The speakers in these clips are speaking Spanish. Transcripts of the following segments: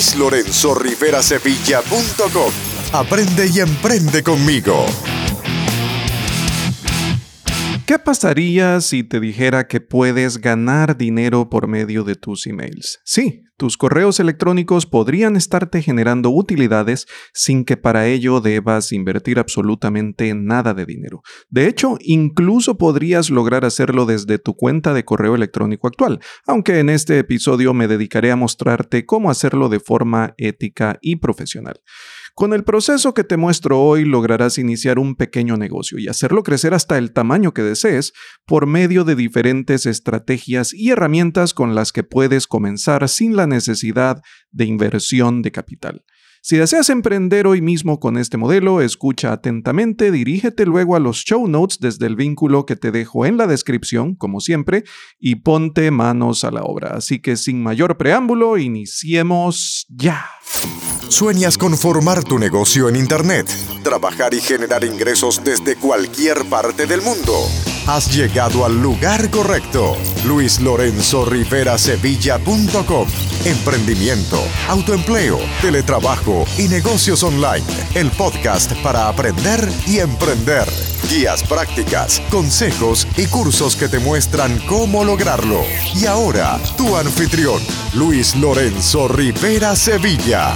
luislorenzorriverasevilla.com. Aprende y emprende conmigo. ¿Qué pasaría si te dijera que puedes ganar dinero por medio de tus emails? Sí, tus correos electrónicos podrían estarte generando utilidades sin que para ello debas invertir absolutamente nada de dinero. De hecho, incluso podrías lograr hacerlo desde tu cuenta de correo electrónico actual, aunque en este episodio me dedicaré a mostrarte cómo hacerlo de forma ética y profesional. Con el proceso que te muestro hoy lograrás iniciar un pequeño negocio y hacerlo crecer hasta el tamaño que desees por medio de diferentes estrategias y herramientas con las que puedes comenzar sin la necesidad de inversión de capital. Si deseas emprender hoy mismo con este modelo, escucha atentamente, dirígete luego a los show notes desde el vínculo que te dejo en la descripción, como siempre, y ponte manos a la obra. Así que sin mayor preámbulo, iniciemos ya. ¿Sueñas con formar tu negocio en Internet? Trabajar y generar ingresos desde cualquier parte del mundo. Has llegado al lugar correcto. Luis Lorenzo Rivera Sevilla.com. Emprendimiento, autoempleo, teletrabajo y negocios online. El podcast para aprender y emprender. Guías prácticas, consejos y cursos que te muestran cómo lograrlo. Y ahora, tu anfitrión, Luis Lorenzo Rivera Sevilla.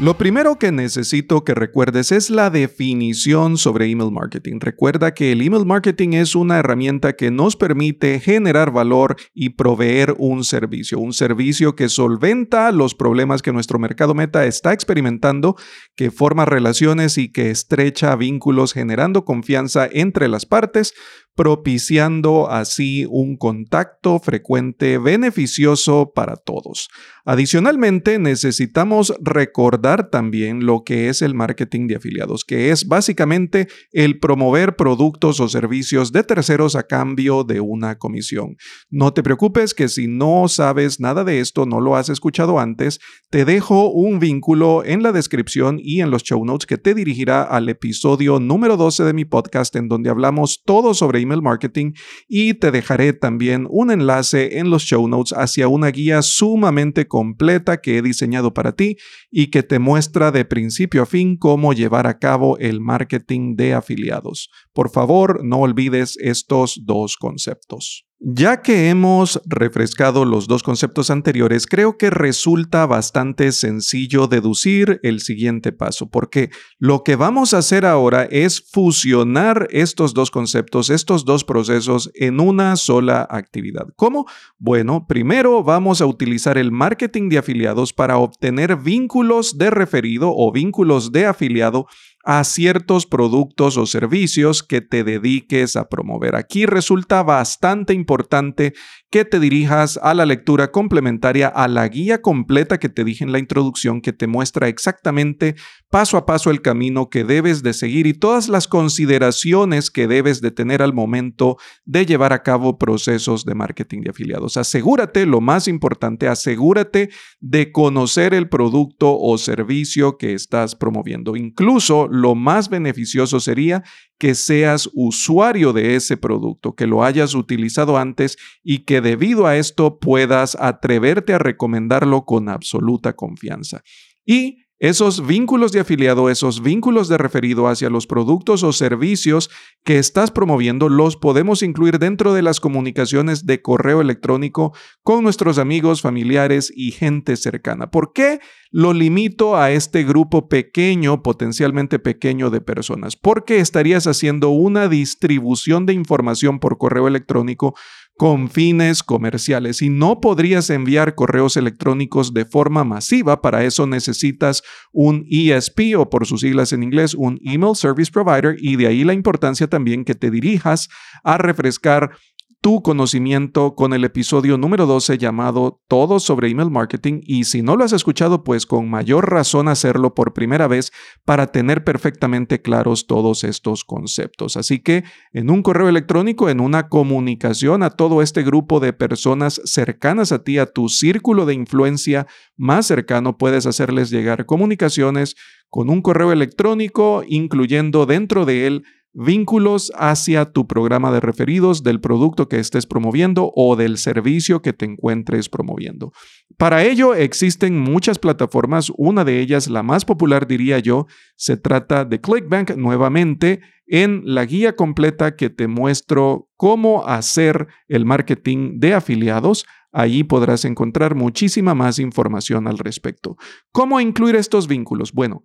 Lo primero que necesito que recuerdes es la definición sobre email marketing. Recuerda que el email marketing es una herramienta que nos permite generar valor y proveer un servicio, un servicio que solventa los problemas que nuestro mercado meta está experimentando, que forma relaciones y que estrecha vínculos generando confianza entre las partes propiciando así un contacto frecuente beneficioso para todos. Adicionalmente, necesitamos recordar también lo que es el marketing de afiliados, que es básicamente el promover productos o servicios de terceros a cambio de una comisión. No te preocupes que si no sabes nada de esto, no lo has escuchado antes, te dejo un vínculo en la descripción y en los show notes que te dirigirá al episodio número 12 de mi podcast en donde hablamos todo sobre email marketing y te dejaré también un enlace en los show notes hacia una guía sumamente completa que he diseñado para ti y que te muestra de principio a fin cómo llevar a cabo el marketing de afiliados. Por favor, no olvides estos dos conceptos. Ya que hemos refrescado los dos conceptos anteriores, creo que resulta bastante sencillo deducir el siguiente paso, porque lo que vamos a hacer ahora es fusionar estos dos conceptos, estos dos procesos en una sola actividad. ¿Cómo? Bueno, primero vamos a utilizar el marketing de afiliados para obtener vínculos de referido o vínculos de afiliado a ciertos productos o servicios que te dediques a promover. Aquí resulta bastante importante que te dirijas a la lectura complementaria, a la guía completa que te dije en la introducción, que te muestra exactamente paso a paso el camino que debes de seguir y todas las consideraciones que debes de tener al momento de llevar a cabo procesos de marketing de afiliados. Asegúrate, lo más importante, asegúrate de conocer el producto o servicio que estás promoviendo. Incluso lo más beneficioso sería que seas usuario de ese producto, que lo hayas utilizado antes y que debido a esto puedas atreverte a recomendarlo con absoluta confianza. Y esos vínculos de afiliado, esos vínculos de referido hacia los productos o servicios que estás promoviendo, los podemos incluir dentro de las comunicaciones de correo electrónico con nuestros amigos, familiares y gente cercana. ¿Por qué lo limito a este grupo pequeño, potencialmente pequeño de personas? Porque estarías haciendo una distribución de información por correo electrónico con fines comerciales y no podrías enviar correos electrónicos de forma masiva. Para eso necesitas un ESP o por sus siglas en inglés, un Email Service Provider y de ahí la importancia también que te dirijas a refrescar tu conocimiento con el episodio número 12 llamado Todo sobre email marketing y si no lo has escuchado, pues con mayor razón hacerlo por primera vez para tener perfectamente claros todos estos conceptos. Así que en un correo electrónico, en una comunicación a todo este grupo de personas cercanas a ti, a tu círculo de influencia más cercano, puedes hacerles llegar comunicaciones con un correo electrónico, incluyendo dentro de él vínculos hacia tu programa de referidos del producto que estés promoviendo o del servicio que te encuentres promoviendo. Para ello existen muchas plataformas, una de ellas, la más popular diría yo, se trata de ClickBank nuevamente en la guía completa que te muestro cómo hacer el marketing de afiliados. Allí podrás encontrar muchísima más información al respecto. ¿Cómo incluir estos vínculos? Bueno,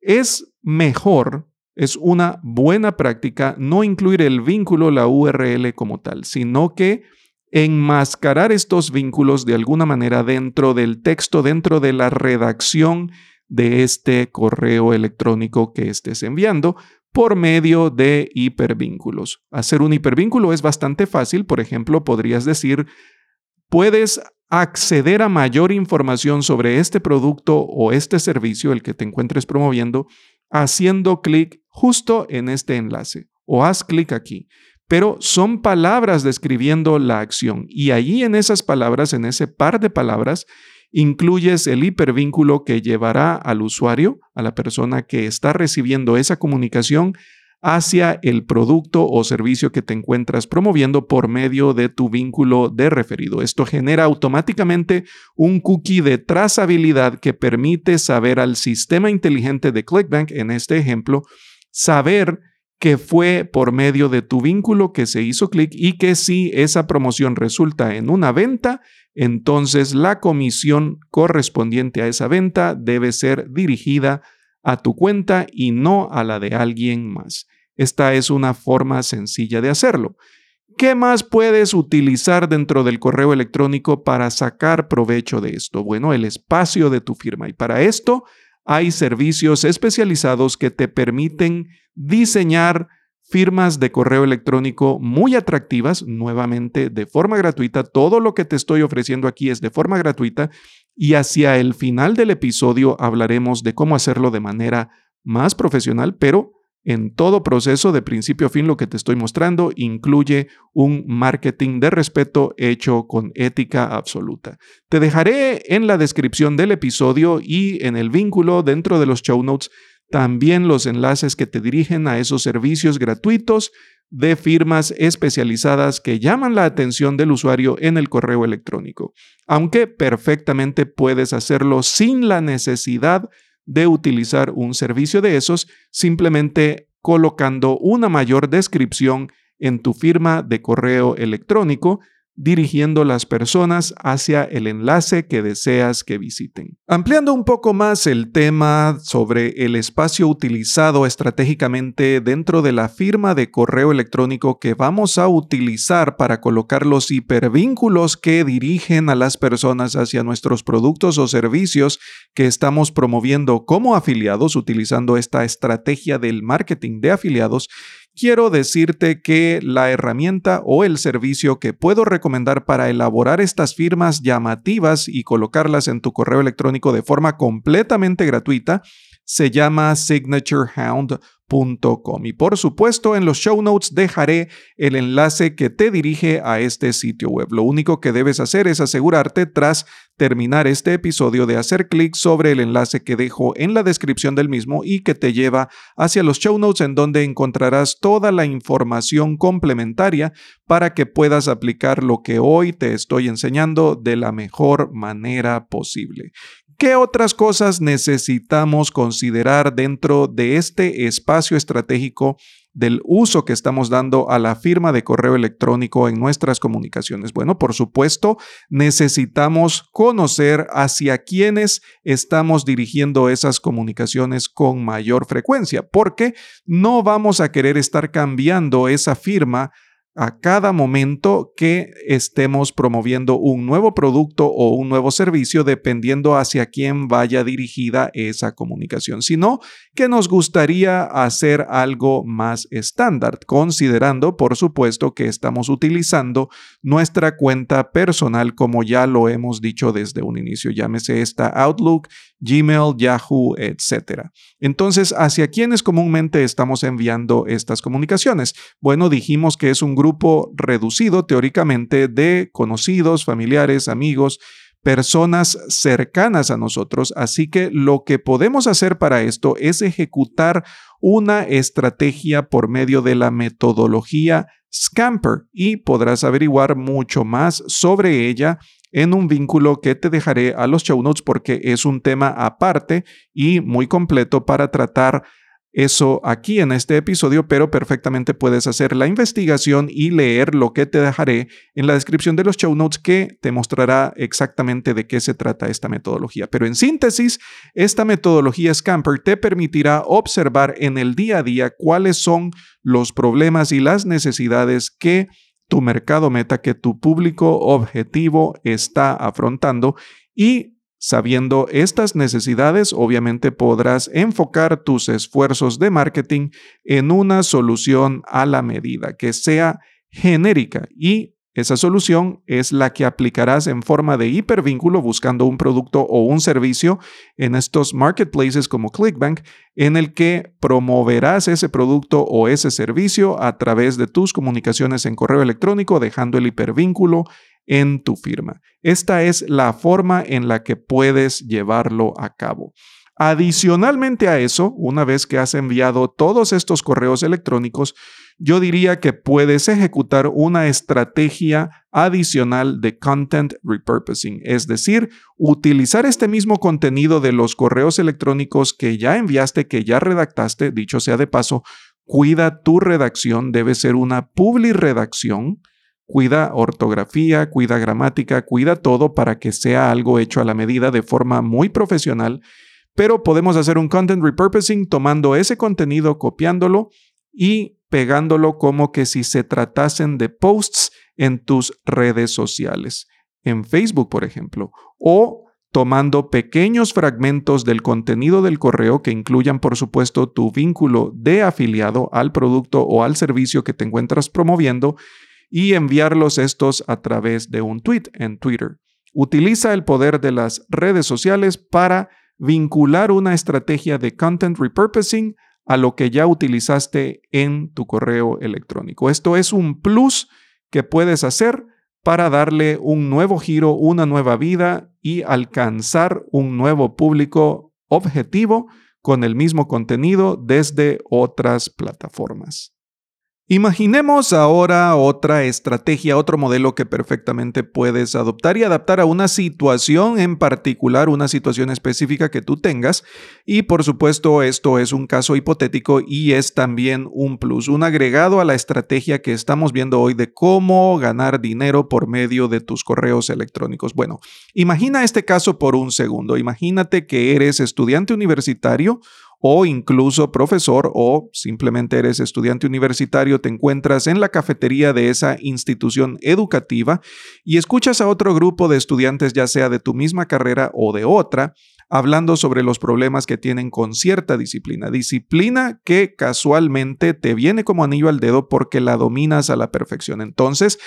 es mejor es una buena práctica no incluir el vínculo, la URL como tal, sino que enmascarar estos vínculos de alguna manera dentro del texto, dentro de la redacción de este correo electrónico que estés enviando por medio de hipervínculos. Hacer un hipervínculo es bastante fácil, por ejemplo, podrías decir, puedes acceder a mayor información sobre este producto o este servicio, el que te encuentres promoviendo, haciendo clic justo en este enlace o haz clic aquí. Pero son palabras describiendo la acción y allí en esas palabras, en ese par de palabras, incluyes el hipervínculo que llevará al usuario, a la persona que está recibiendo esa comunicación, hacia el producto o servicio que te encuentras promoviendo por medio de tu vínculo de referido. Esto genera automáticamente un cookie de trazabilidad que permite saber al sistema inteligente de ClickBank, en este ejemplo, saber que fue por medio de tu vínculo que se hizo clic y que si esa promoción resulta en una venta, entonces la comisión correspondiente a esa venta debe ser dirigida a tu cuenta y no a la de alguien más. Esta es una forma sencilla de hacerlo. ¿Qué más puedes utilizar dentro del correo electrónico para sacar provecho de esto? Bueno, el espacio de tu firma. Y para esto hay servicios especializados que te permiten diseñar firmas de correo electrónico muy atractivas, nuevamente de forma gratuita. Todo lo que te estoy ofreciendo aquí es de forma gratuita y hacia el final del episodio hablaremos de cómo hacerlo de manera más profesional, pero en todo proceso, de principio a fin, lo que te estoy mostrando incluye un marketing de respeto hecho con ética absoluta. Te dejaré en la descripción del episodio y en el vínculo dentro de los show notes también los enlaces que te dirigen a esos servicios gratuitos de firmas especializadas que llaman la atención del usuario en el correo electrónico, aunque perfectamente puedes hacerlo sin la necesidad utilizar un servicio de esos simplemente colocando una mayor descripción en tu firma de correo electrónico dirigiendo las personas hacia el enlace que deseas que visiten. Ampliando un poco más el tema sobre el espacio utilizado estratégicamente dentro de la firma de correo electrónico que vamos a utilizar para colocar los hipervínculos que dirigen a las personas hacia nuestros productos o servicios que estamos promoviendo como afiliados utilizando esta estrategia del marketing de afiliados, quiero decirte que la herramienta o el servicio que puedo recomendar para elaborar estas firmas llamativas y colocarlas en tu correo electrónico de forma completamente gratuita se llama SignatureHound y por supuesto, en los show notes dejaré el enlace que te dirige a este sitio web. Lo único que debes hacer es asegurarte tras terminar este episodio de hacer clic sobre el enlace que dejo en la descripción del mismo y que te lleva hacia los show notes en donde encontrarás toda la información complementaria para que puedas aplicar lo que hoy te estoy enseñando de la mejor manera posible. ¿Qué otras cosas necesitamos considerar dentro de este espacio estratégico del uso que estamos dando a la firma de correo electrónico en nuestras comunicaciones? Bueno, por supuesto, necesitamos conocer hacia quiénes estamos dirigiendo esas comunicaciones con mayor frecuencia, porque no vamos a querer estar cambiando esa firma a cada momento que estemos promoviendo un nuevo producto o un nuevo servicio dependiendo hacia quién vaya dirigida esa comunicación, sino que nos gustaría hacer algo más estándar, considerando, por supuesto, que estamos utilizando nuestra cuenta personal como ya lo hemos dicho desde un inicio, llámese esta Outlook, Gmail, Yahoo, etc. Entonces, ¿hacia quiénes comúnmente estamos enviando estas comunicaciones? Bueno, dijimos que es un grupo reducido teóricamente de conocidos, familiares, amigos, personas cercanas a nosotros. Así que lo que podemos hacer para esto es ejecutar una estrategia por medio de la metodología Scamper y podrás averiguar mucho más sobre ella en un vínculo que te dejaré a los show notes porque es un tema aparte y muy completo para tratar eso aquí en este episodio, pero perfectamente puedes hacer la investigación y leer lo que te dejaré en la descripción de los show notes que te mostrará exactamente de qué se trata esta metodología. Pero en síntesis, esta metodología Scamper te permitirá observar en el día a día cuáles son los problemas y las necesidades que tu mercado meta, que tu público objetivo está afrontando y Sabiendo estas necesidades, obviamente podrás enfocar tus esfuerzos de marketing en una solución a la medida que sea genérica. Y esa solución es la que aplicarás en forma de hipervínculo buscando un producto o un servicio en estos marketplaces como ClickBank, en el que promoverás ese producto o ese servicio a través de tus comunicaciones en correo electrónico, dejando el hipervínculo en tu firma. Esta es la forma en la que puedes llevarlo a cabo. Adicionalmente a eso, una vez que has enviado todos estos correos electrónicos, yo diría que puedes ejecutar una estrategia adicional de content repurposing, es decir, utilizar este mismo contenido de los correos electrónicos que ya enviaste, que ya redactaste, dicho sea de paso, cuida tu redacción, debe ser una publi redacción Cuida ortografía, cuida gramática, cuida todo para que sea algo hecho a la medida de forma muy profesional, pero podemos hacer un content repurposing tomando ese contenido, copiándolo y pegándolo como que si se tratasen de posts en tus redes sociales, en Facebook, por ejemplo, o tomando pequeños fragmentos del contenido del correo que incluyan, por supuesto, tu vínculo de afiliado al producto o al servicio que te encuentras promoviendo y enviarlos estos a través de un tweet en Twitter. Utiliza el poder de las redes sociales para vincular una estrategia de content repurposing a lo que ya utilizaste en tu correo electrónico. Esto es un plus que puedes hacer para darle un nuevo giro, una nueva vida y alcanzar un nuevo público objetivo con el mismo contenido desde otras plataformas. Imaginemos ahora otra estrategia, otro modelo que perfectamente puedes adoptar y adaptar a una situación en particular, una situación específica que tú tengas. Y por supuesto, esto es un caso hipotético y es también un plus, un agregado a la estrategia que estamos viendo hoy de cómo ganar dinero por medio de tus correos electrónicos. Bueno, imagina este caso por un segundo. Imagínate que eres estudiante universitario o incluso profesor o simplemente eres estudiante universitario, te encuentras en la cafetería de esa institución educativa y escuchas a otro grupo de estudiantes, ya sea de tu misma carrera o de otra, hablando sobre los problemas que tienen con cierta disciplina. Disciplina que casualmente te viene como anillo al dedo porque la dominas a la perfección. Entonces,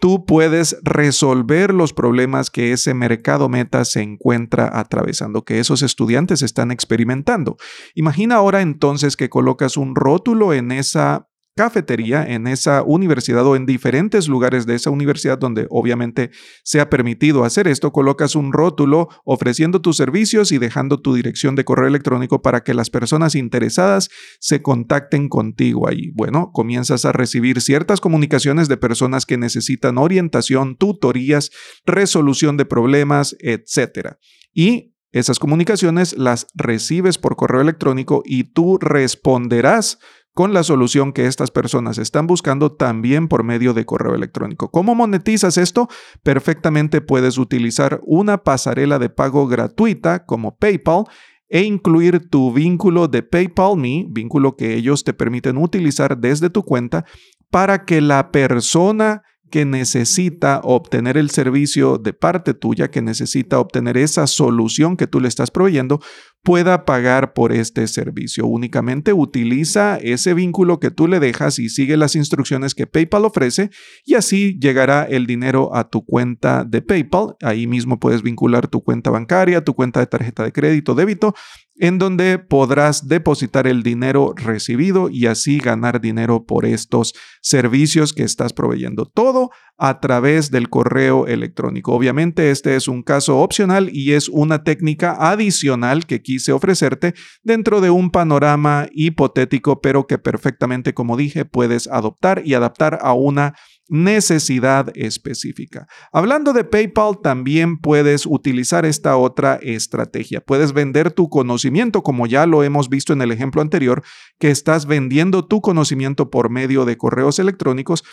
tú puedes resolver los problemas que ese mercado meta se encuentra atravesando, que esos estudiantes están experimentando. Imagina ahora entonces que colocas un rótulo en esa cafetería en esa universidad o en diferentes lugares de esa universidad donde obviamente se ha permitido hacer esto, colocas un rótulo ofreciendo tus servicios y dejando tu dirección de correo electrónico para que las personas interesadas se contacten contigo ahí. Bueno, comienzas a recibir ciertas comunicaciones de personas que necesitan orientación, tutorías, resolución de problemas, etc. Y esas comunicaciones las recibes por correo electrónico y tú responderás con la solución que estas personas están buscando también por medio de correo electrónico. ¿Cómo monetizas esto? Perfectamente puedes utilizar una pasarela de pago gratuita como PayPal e incluir tu vínculo de PayPal Me, vínculo que ellos te permiten utilizar desde tu cuenta para que la persona que necesita obtener el servicio de parte tuya, que necesita obtener esa solución que tú le estás proveyendo, pueda pagar por este servicio. Únicamente utiliza ese vínculo que tú le dejas y sigue las instrucciones que PayPal ofrece y así llegará el dinero a tu cuenta de PayPal. Ahí mismo puedes vincular tu cuenta bancaria, tu cuenta de tarjeta de crédito, débito, en donde podrás depositar el dinero recibido y así ganar dinero por estos servicios que estás proveyendo. Todo a través del correo electrónico. Obviamente este es un caso opcional y es una técnica adicional que quise ofrecerte dentro de un panorama hipotético, pero que perfectamente, como dije, puedes adoptar y adaptar a una necesidad específica. Hablando de PayPal, también puedes utilizar esta otra estrategia. Puedes vender tu conocimiento, como ya lo hemos visto en el ejemplo anterior, que estás vendiendo tu conocimiento por medio de correos electrónicos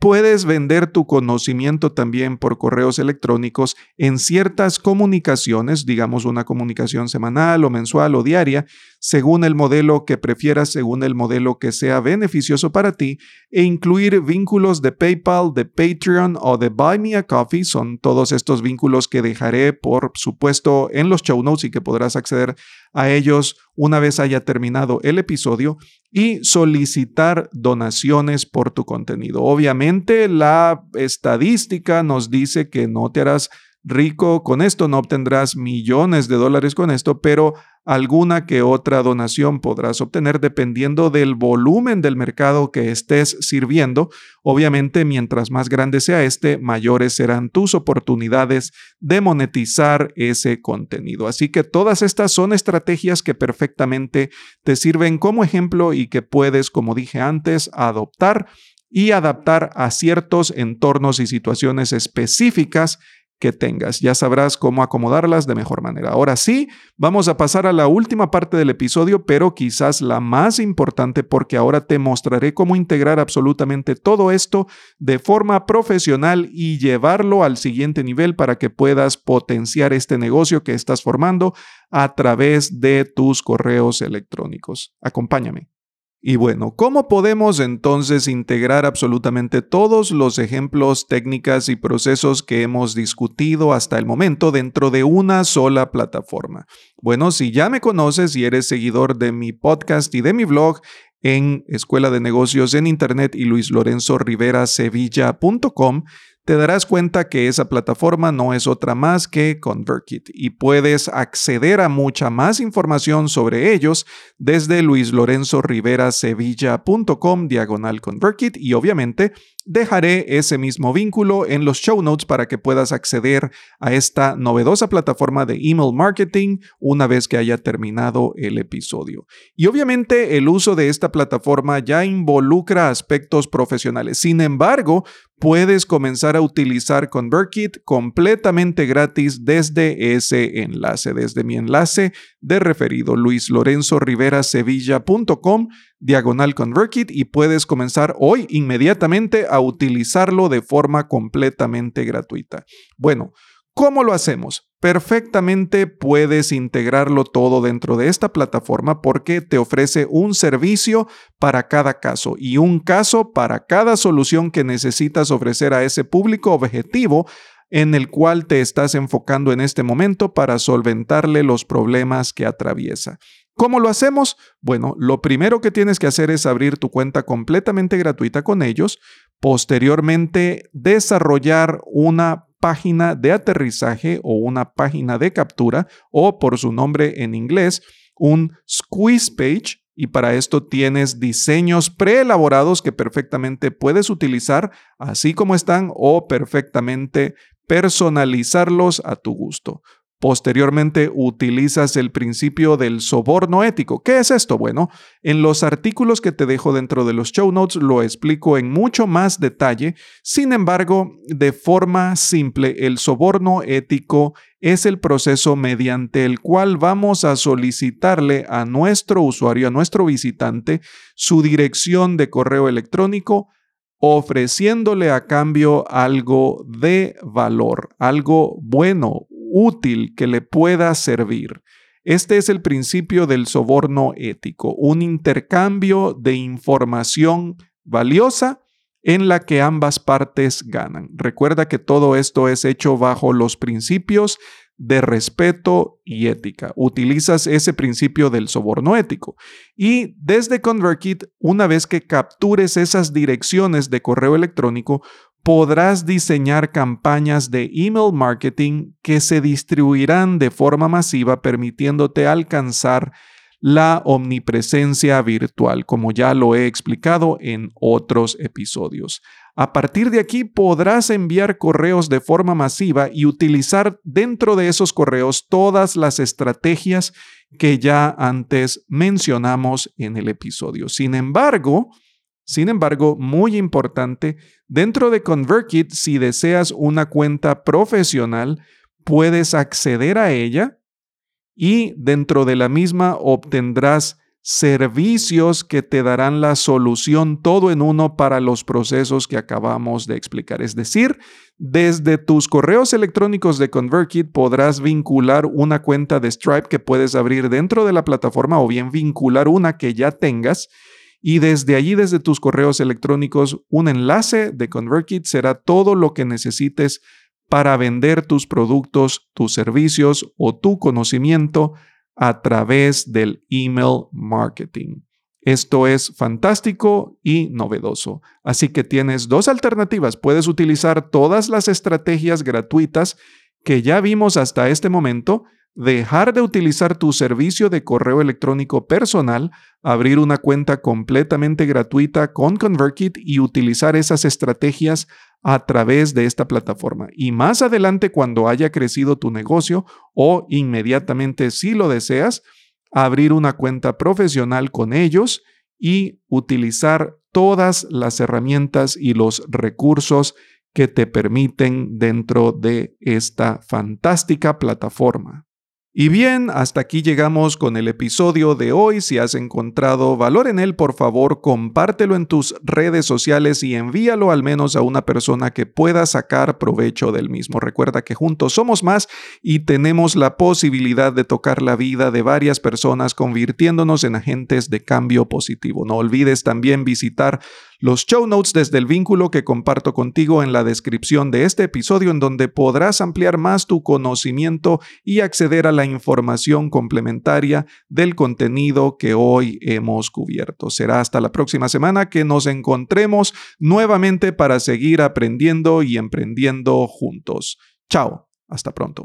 Puedes vender tu conocimiento también por correos electrónicos en ciertas comunicaciones, digamos una comunicación semanal o mensual o diaria, según el modelo que prefieras, según el modelo que sea beneficioso para ti, e incluir vínculos de PayPal, de Patreon o de Buy Me a Coffee. Son todos estos vínculos que dejaré, por supuesto, en los show notes y que podrás acceder a ellos una vez haya terminado el episodio y solicitar donaciones por tu contenido. Obviamente la estadística nos dice que no te harás rico con esto, no obtendrás millones de dólares con esto, pero alguna que otra donación podrás obtener dependiendo del volumen del mercado que estés sirviendo. Obviamente, mientras más grande sea este, mayores serán tus oportunidades de monetizar ese contenido. Así que todas estas son estrategias que perfectamente te sirven como ejemplo y que puedes, como dije antes, adoptar y adaptar a ciertos entornos y situaciones específicas que tengas. Ya sabrás cómo acomodarlas de mejor manera. Ahora sí, vamos a pasar a la última parte del episodio, pero quizás la más importante porque ahora te mostraré cómo integrar absolutamente todo esto de forma profesional y llevarlo al siguiente nivel para que puedas potenciar este negocio que estás formando a través de tus correos electrónicos. Acompáñame. Y bueno, ¿cómo podemos entonces integrar absolutamente todos los ejemplos, técnicas y procesos que hemos discutido hasta el momento dentro de una sola plataforma? Bueno, si ya me conoces y eres seguidor de mi podcast y de mi blog en Escuela de Negocios en Internet y Luis Lorenzo Rivera Sevilla.com, te darás cuenta que esa plataforma no es otra más que ConvertKit y puedes acceder a mucha más información sobre ellos desde luislorenzorriverasevilla.com diagonal ConvertKit y obviamente Dejaré ese mismo vínculo en los show notes para que puedas acceder a esta novedosa plataforma de email marketing una vez que haya terminado el episodio. Y obviamente el uso de esta plataforma ya involucra aspectos profesionales. Sin embargo, puedes comenzar a utilizar ConvertKit completamente gratis desde ese enlace, desde mi enlace de referido luislorenzorriverasevilla.com diagonal ConvertKit y puedes comenzar hoy inmediatamente a utilizarlo de forma completamente gratuita. Bueno, ¿cómo lo hacemos? Perfectamente puedes integrarlo todo dentro de esta plataforma porque te ofrece un servicio para cada caso y un caso para cada solución que necesitas ofrecer a ese público objetivo en el cual te estás enfocando en este momento para solventarle los problemas que atraviesa. ¿Cómo lo hacemos? Bueno, lo primero que tienes que hacer es abrir tu cuenta completamente gratuita con ellos, posteriormente desarrollar una página de aterrizaje o una página de captura o por su nombre en inglés, un squeeze page y para esto tienes diseños preelaborados que perfectamente puedes utilizar así como están o perfectamente personalizarlos a tu gusto. Posteriormente utilizas el principio del soborno ético. ¿Qué es esto? Bueno, en los artículos que te dejo dentro de los show notes lo explico en mucho más detalle. Sin embargo, de forma simple, el soborno ético es el proceso mediante el cual vamos a solicitarle a nuestro usuario, a nuestro visitante, su dirección de correo electrónico ofreciéndole a cambio algo de valor, algo bueno, útil que le pueda servir. Este es el principio del soborno ético, un intercambio de información valiosa en la que ambas partes ganan. Recuerda que todo esto es hecho bajo los principios de respeto y ética. Utilizas ese principio del soborno ético. Y desde ConvertKit, una vez que captures esas direcciones de correo electrónico, podrás diseñar campañas de email marketing que se distribuirán de forma masiva permitiéndote alcanzar la omnipresencia virtual, como ya lo he explicado en otros episodios. A partir de aquí podrás enviar correos de forma masiva y utilizar dentro de esos correos todas las estrategias que ya antes mencionamos en el episodio. Sin embargo, sin embargo, muy importante, dentro de ConvertKit, si deseas una cuenta profesional, puedes acceder a ella y dentro de la misma obtendrás servicios que te darán la solución todo en uno para los procesos que acabamos de explicar. Es decir, desde tus correos electrónicos de ConvertKit podrás vincular una cuenta de Stripe que puedes abrir dentro de la plataforma o bien vincular una que ya tengas. Y desde allí, desde tus correos electrónicos, un enlace de ConvertKit será todo lo que necesites para vender tus productos, tus servicios o tu conocimiento a través del email marketing. Esto es fantástico y novedoso. Así que tienes dos alternativas. Puedes utilizar todas las estrategias gratuitas que ya vimos hasta este momento, dejar de utilizar tu servicio de correo electrónico personal, abrir una cuenta completamente gratuita con ConvertKit y utilizar esas estrategias a través de esta plataforma. Y más adelante, cuando haya crecido tu negocio o inmediatamente si lo deseas, abrir una cuenta profesional con ellos y utilizar todas las herramientas y los recursos que te permiten dentro de esta fantástica plataforma. Y bien, hasta aquí llegamos con el episodio de hoy. Si has encontrado valor en él, por favor, compártelo en tus redes sociales y envíalo al menos a una persona que pueda sacar provecho del mismo. Recuerda que juntos somos más y tenemos la posibilidad de tocar la vida de varias personas convirtiéndonos en agentes de cambio positivo. No olvides también visitar los show notes desde el vínculo que comparto contigo en la descripción de este episodio en donde podrás ampliar más tu conocimiento y acceder a la información complementaria del contenido que hoy hemos cubierto. Será hasta la próxima semana que nos encontremos nuevamente para seguir aprendiendo y emprendiendo juntos. Chao, hasta pronto.